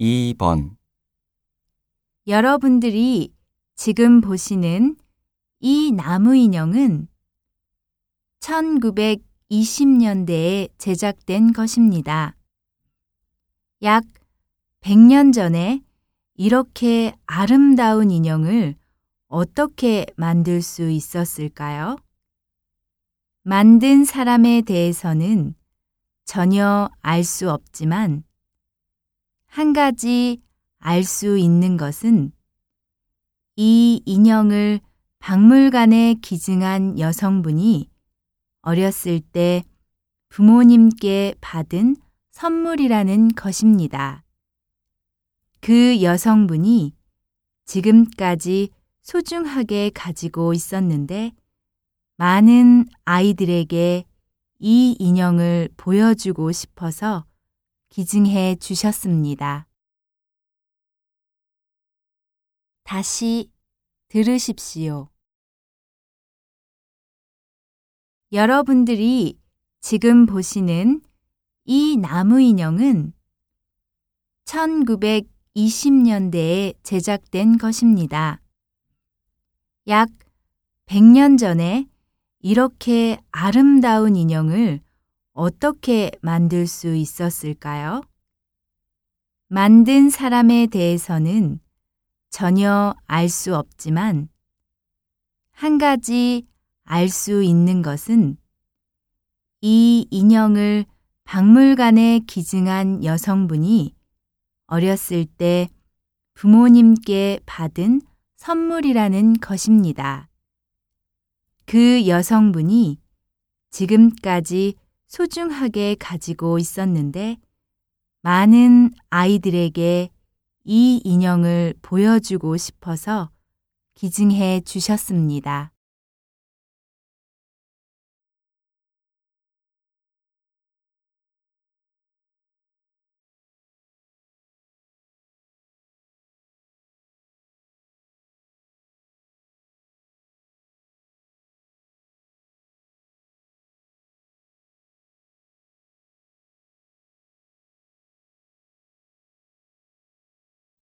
2번 여러분들이 지금 보시는 이 나무 인형은 1920년대에 제작된 것입니다. 약 100년 전에 이렇게 아름다운 인형을 어떻게 만들 수 있었을까요? 만든 사람에 대해서는 전혀 알 수 없지만 한 가지 알 수 있는 것은 이 인형을 박물관에 기증한 여성분이 어렸을 때 부모님께 받은 선물이라는 것입니다. 그 여성분이 지금까지 소중하게 가지고 있었는데 많은 아이들에게 이 인형을 보여주고 싶어서 기증해 주셨습니다. 다시 들으십시오. 여러분들이 지금 보시는 이 나무 인형은 1920년대에 제작된 것입니다. 약 100년 전에 이렇게 아름다운 인형을 어떻게 만들 수 있었을까요? 만든 사람에 대해서는 전혀 알 수 없지만 한 가지 알 수 있는 것은 이 인형을 박물관에 기증한 여성분이 어렸을 때 부모님께 받은 선물이라는 것입니다. 그 여성분이 지금까지 소중하게 가지고 있었는데 많은 아이들에게 이 인형을 보여주고 싶어서 기증해 주셨습니다.